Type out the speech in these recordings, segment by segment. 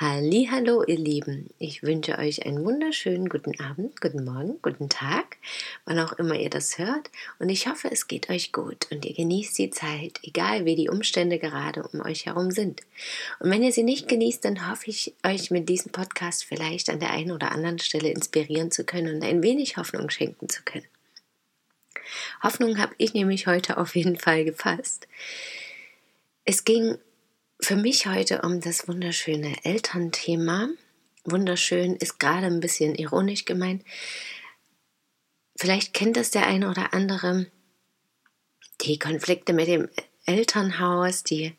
Hallo, ihr Lieben. Ich wünsche euch einen wunderschönen guten Abend, guten Morgen, guten Tag, wann auch immer ihr das hört. Und ich hoffe, es geht euch gut und ihr genießt die Zeit, egal wie die Umstände gerade um euch herum sind. Und wenn ihr sie nicht genießt, dann hoffe ich, euch mit diesem Podcast vielleicht an der einen oder anderen Stelle inspirieren zu können und ein wenig Hoffnung schenken zu können. Hoffnung habe ich nämlich heute auf jeden Fall gefasst. Es ging für mich heute um das wunderschöne Elternthema. Wunderschön ist gerade ein bisschen ironisch gemeint. Vielleicht kennt das der eine oder andere. Die Konflikte mit dem Elternhaus, die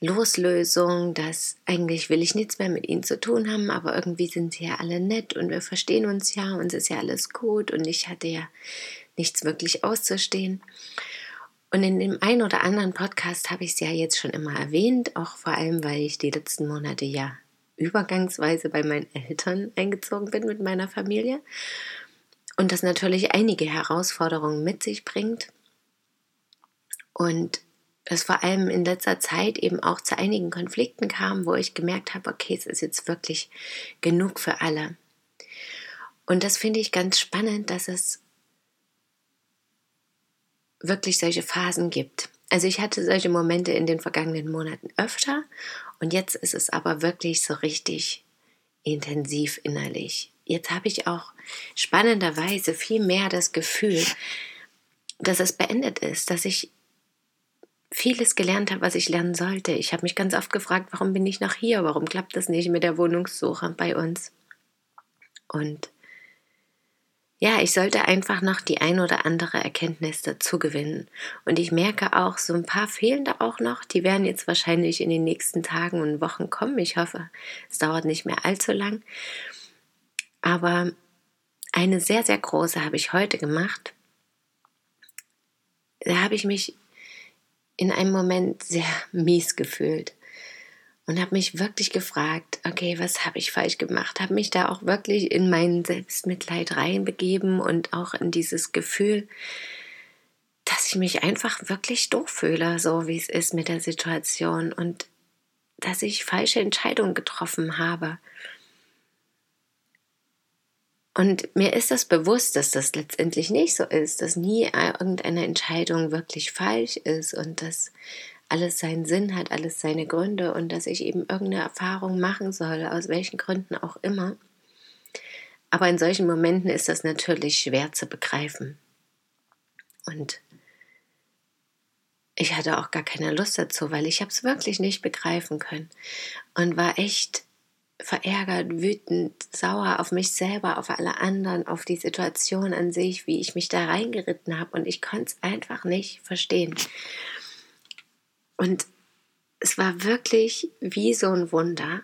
Loslösung, dass eigentlich will ich nichts mehr mit ihnen zu tun haben, aber irgendwie sind sie ja alle nett und wir verstehen uns ja, uns ist ja alles gut und ich hatte ja nichts wirklich auszustehen. Und in dem einen oder anderen Podcast habe ich es ja jetzt schon immer erwähnt, auch vor allem, weil ich die letzten Monate ja übergangsweise bei meinen Eltern eingezogen bin mit meiner Familie und das natürlich einige Herausforderungen mit sich bringt und es vor allem in letzter Zeit eben auch zu einigen Konflikten kam, wo ich gemerkt habe, okay, es ist jetzt wirklich genug für alle. Und das finde ich ganz spannend, dass es wirklich solche Phasen gibt. Also ich hatte solche Momente in den vergangenen Monaten öfter und jetzt ist es aber wirklich so richtig intensiv innerlich. Jetzt habe ich auch spannenderweise viel mehr das Gefühl, dass es beendet ist, dass ich vieles gelernt habe, was ich lernen sollte. Ich habe mich ganz oft gefragt, warum bin ich noch hier? Warum klappt das nicht mit der Wohnungssuche bei uns? Und ja, ich sollte einfach noch die ein oder andere Erkenntnis dazu gewinnen. Und ich merke auch, so ein paar fehlen da auch noch. Die werden jetzt wahrscheinlich in den nächsten Tagen und Wochen kommen. Ich hoffe, es dauert nicht mehr allzu lang. Aber eine sehr, sehr große habe ich heute gemacht. Da habe ich mich in einem Moment sehr mies gefühlt und habe mich wirklich gefragt, okay, was habe ich falsch gemacht? Habe mich da auch wirklich in mein Selbstmitleid reinbegeben und auch in dieses Gefühl, dass ich mich einfach wirklich doof fühle, so wie es ist mit der Situation und dass ich falsche Entscheidungen getroffen habe. Und mir ist das bewusst, dass das letztendlich nicht so ist, dass nie irgendeine Entscheidung wirklich falsch ist und dass alles seinen Sinn hat, alles seine Gründe und dass ich eben irgendeine Erfahrung machen soll, aus welchen Gründen auch immer. Aber in solchen Momenten ist das natürlich schwer zu begreifen. Und ich hatte auch gar keine Lust dazu, weil ich habe es wirklich nicht begreifen können und war echt verärgert, wütend, sauer auf mich selber, auf alle anderen, auf die Situation an sich, wie ich mich da reingeritten habe und ich konnte es einfach nicht verstehen. Und es war wirklich wie so ein Wunder.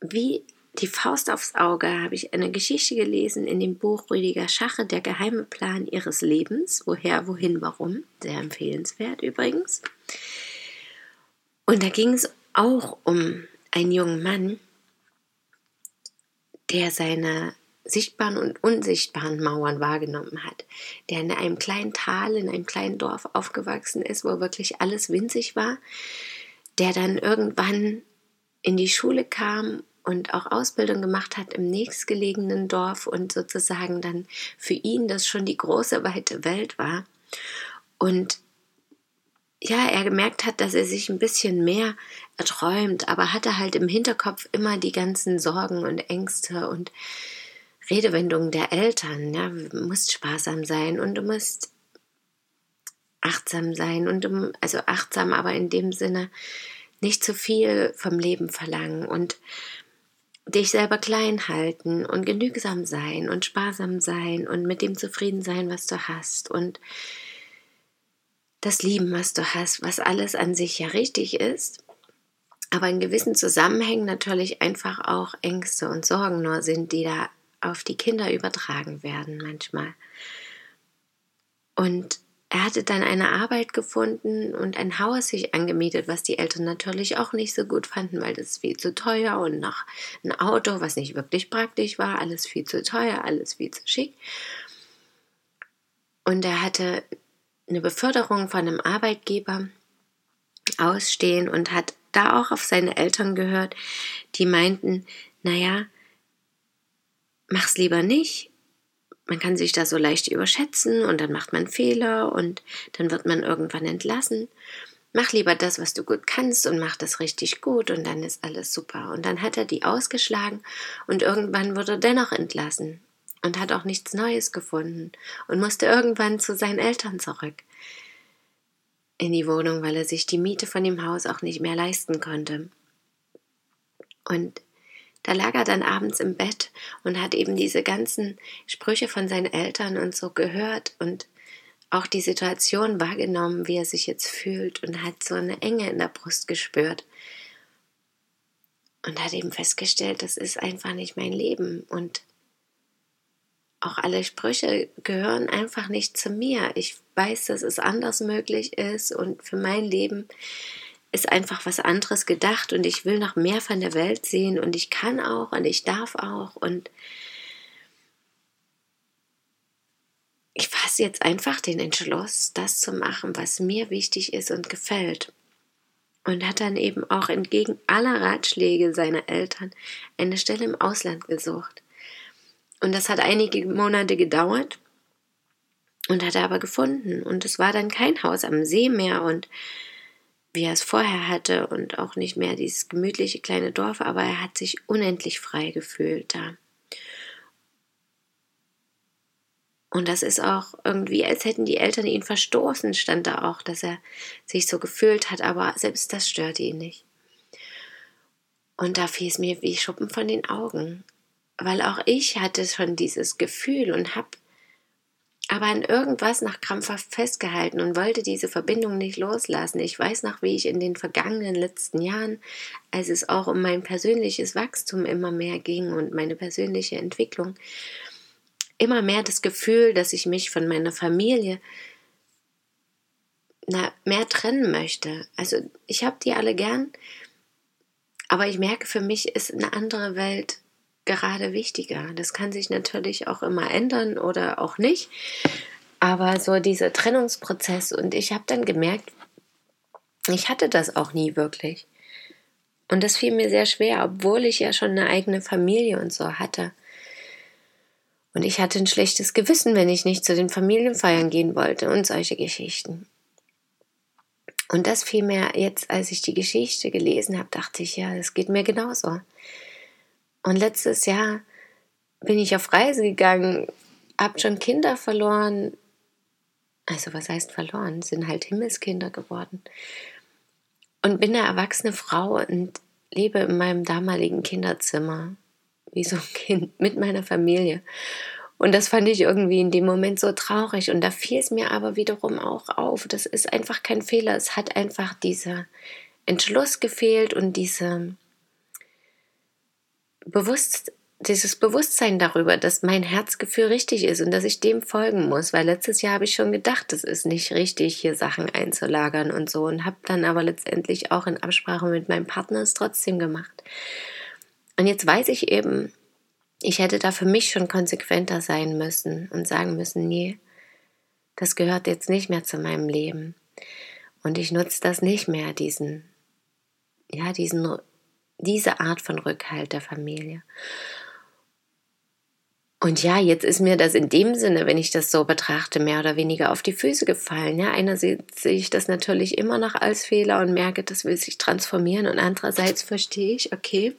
Wie die Faust aufs Auge habe ich eine Geschichte gelesen in dem Buch Rüdiger Schache, Der geheime Plan ihres Lebens. Woher, wohin, warum. Sehr empfehlenswert übrigens. Und da ging es auch um einen jungen Mann, der seine sichtbaren und unsichtbaren Mauern wahrgenommen hat, der in einem kleinen Tal, in einem kleinen Dorf aufgewachsen ist, wo wirklich alles winzig war, der dann irgendwann in die Schule kam und auch Ausbildung gemacht hat im nächstgelegenen Dorf und sozusagen dann für ihn das schon die große, weite Welt war. Und ja, er gemerkt hat, dass er sich ein bisschen mehr erträumt, aber hatte halt im Hinterkopf immer die ganzen Sorgen und Ängste und Redewendungen der Eltern. Ja, du musst sparsam sein und du musst achtsam sein und du, also achtsam, aber in dem Sinne nicht zu viel vom Leben verlangen und dich selber klein halten und genügsam sein und sparsam sein und mit dem zufrieden sein, was du hast und das Lieben, was du hast, was alles an sich ja richtig ist. aber in gewissen Zusammenhängen natürlich einfach auch Ängste und Sorgen nur sind, die da auf die Kinder übertragen werden manchmal. Und er hatte dann eine Arbeit gefunden und ein Haus sich angemietet, was die Eltern natürlich auch nicht so gut fanden, weil das viel zu teuer und noch ein Auto, was nicht wirklich praktisch war, alles viel zu teuer, alles viel zu schick. Und er hatte eine Beförderung von einem Arbeitgeber ausstehen und hat da auch auf seine Eltern gehört, die meinten, naja, mach's lieber nicht. Man kann sich da so leicht überschätzen und dann macht man Fehler und dann wird man irgendwann entlassen. Mach lieber das, was du gut kannst und mach das richtig gut und dann ist alles super. Und dann hat er die ausgeschlagen und irgendwann wurde er dennoch entlassen und hat auch nichts Neues gefunden und musste irgendwann zu seinen Eltern zurück in die Wohnung, weil er sich die Miete von dem Haus auch nicht mehr leisten konnte. Und da lag er dann abends im Bett und hat eben diese ganzen Sprüche von seinen Eltern und so gehört und auch die Situation wahrgenommen, wie er sich jetzt fühlt und hat so eine Enge in der Brust gespürt. Und hat eben festgestellt, das ist einfach nicht mein Leben und auch alle Sprüche gehören einfach nicht zu mir. Ich weiß, dass es anders möglich ist und für mein Leben ist einfach was anderes gedacht und ich will noch mehr von der Welt sehen und ich kann auch und ich darf auch und ich fasse jetzt einfach den Entschluss, das zu machen, was mir wichtig ist und gefällt. Und hat dann eben auch entgegen aller Ratschläge seiner Eltern eine Stelle im Ausland gesucht. Und das hat einige Monate gedauert und hat er aber gefunden. Und es war dann kein Haus am See mehr und wie er es vorher hatte und auch nicht mehr dieses gemütliche kleine Dorf, aber er hat sich unendlich frei gefühlt da. Und das ist auch irgendwie, als hätten die Eltern ihn verstoßen, stand da auch, dass er sich so gefühlt hat, aber selbst das störte ihn nicht. Und da fiel es mir wie Schuppen von den Augen weil auch ich hatte schon dieses Gefühl und habe aber an irgendwas nach krampfhaft festgehalten und wollte diese Verbindung nicht loslassen. Ich weiß noch, wie ich in den vergangenen letzten Jahren, als es auch um mein persönliches Wachstum immer mehr ging und meine persönliche Entwicklung, immer mehr das Gefühl, dass ich mich von meiner Familie na, mehr trennen möchte. Also ich habe die alle gern, aber ich merke, für mich ist eine andere Welt gerade wichtiger. Das kann sich natürlich auch immer ändern oder auch nicht. Aber so dieser Trennungsprozess und ich habe dann gemerkt, ich hatte das auch nie wirklich. Und das fiel mir sehr schwer, obwohl ich ja schon eine eigene Familie und so hatte. Und ich hatte ein schlechtes Gewissen, wenn ich nicht zu den Familienfeiern gehen wollte und solche Geschichten. Und das fiel mir jetzt, als ich die Geschichte gelesen habe, dachte ich, ja, das geht mir genauso. Und letztes Jahr bin ich auf Reise gegangen, hab schon Kinder verloren. Also was heißt verloren? Sind halt Himmelskinder geworden. Und bin eine erwachsene Frau und lebe in meinem damaligen Kinderzimmer, wie so ein Kind, mit meiner Familie. Und das fand ich irgendwie in dem Moment so traurig. Und da fiel es mir aber wiederum auch auf. Das ist einfach kein Fehler. Es hat einfach dieser Entschluss gefehlt und diese bewusst, dieses Bewusstsein darüber, dass mein Herzgefühl richtig ist und dass ich dem folgen muss, weil letztes Jahr habe ich schon gedacht, es ist nicht richtig, hier Sachen einzulagern und so und habe dann aber letztendlich auch in Absprache mit meinem Partner es trotzdem gemacht. Und jetzt weiß ich eben, ich hätte da für mich schon konsequenter sein müssen und sagen müssen, nee, das gehört jetzt nicht mehr zu meinem Leben. Und ich nutze das nicht mehr, diesen, ja, diesen diese Art von Rückhalt der Familie. Und ja, jetzt ist mir das in dem Sinne, wenn ich das so betrachte, mehr oder weniger auf die Füße gefallen. Ja, einerseits sehe ich das natürlich immer noch als Fehler und merke, das will sich transformieren. Und andererseits verstehe ich, okay,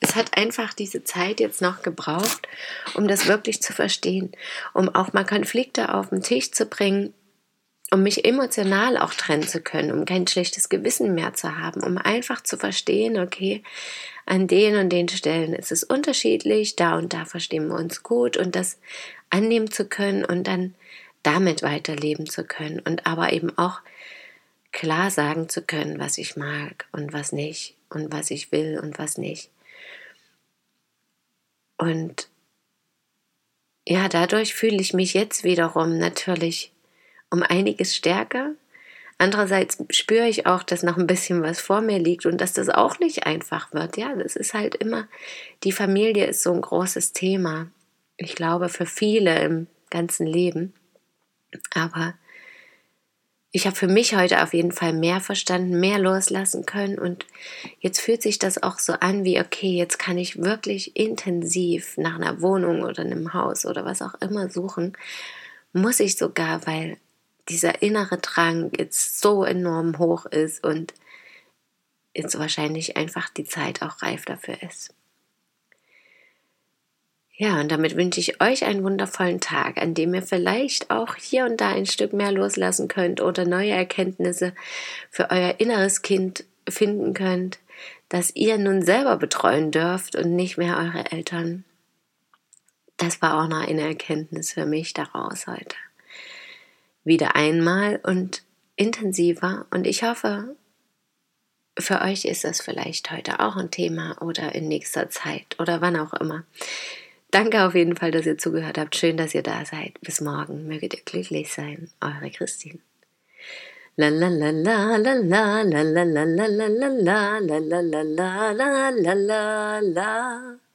es hat einfach diese Zeit jetzt noch gebraucht, um das wirklich zu verstehen, um auch mal Konflikte auf den Tisch zu bringen, um mich emotional auch trennen zu können, um kein schlechtes Gewissen mehr zu haben, um einfach zu verstehen, okay, an den und den Stellen ist es unterschiedlich, da und da verstehen wir uns gut und das annehmen zu können und dann damit weiterleben zu können und aber eben auch klar sagen zu können, was ich mag und was nicht und was ich will und was nicht. Und ja, dadurch fühle ich mich jetzt wiederum natürlich um einiges stärker. Andererseits spüre ich auch, dass noch ein bisschen was vor mir liegt und dass das auch nicht einfach wird. Ja, das ist halt immer, die Familie ist so ein großes Thema. Ich glaube, für viele im ganzen Leben. Aber ich habe für mich heute auf jeden Fall mehr verstanden, mehr loslassen können und jetzt fühlt sich das auch so an wie, okay, jetzt kann ich wirklich intensiv nach einer Wohnung oder einem Haus oder was auch immer suchen. Muss ich sogar, weil dieser innere Drang jetzt so enorm hoch ist und jetzt wahrscheinlich einfach die Zeit auch reif dafür ist. Ja, und damit wünsche ich euch einen wundervollen Tag, an dem ihr vielleicht auch hier und da ein Stück mehr loslassen könnt oder neue Erkenntnisse für euer inneres Kind finden könnt, das ihr nun selber betreuen dürft und nicht mehr eure Eltern. Das war auch noch eine Erkenntnis für mich daraus heute wieder einmal und intensiver. Und ich hoffe, für euch ist das vielleicht heute auch ein Thema oder in nächster Zeit oder wann auch immer. Danke auf jeden Fall, dass ihr zugehört habt. Schön, dass ihr da seid. Bis morgen. Möget ihr glücklich sein. Eure Christine. La la la la la la la la la la la la la la la la la la la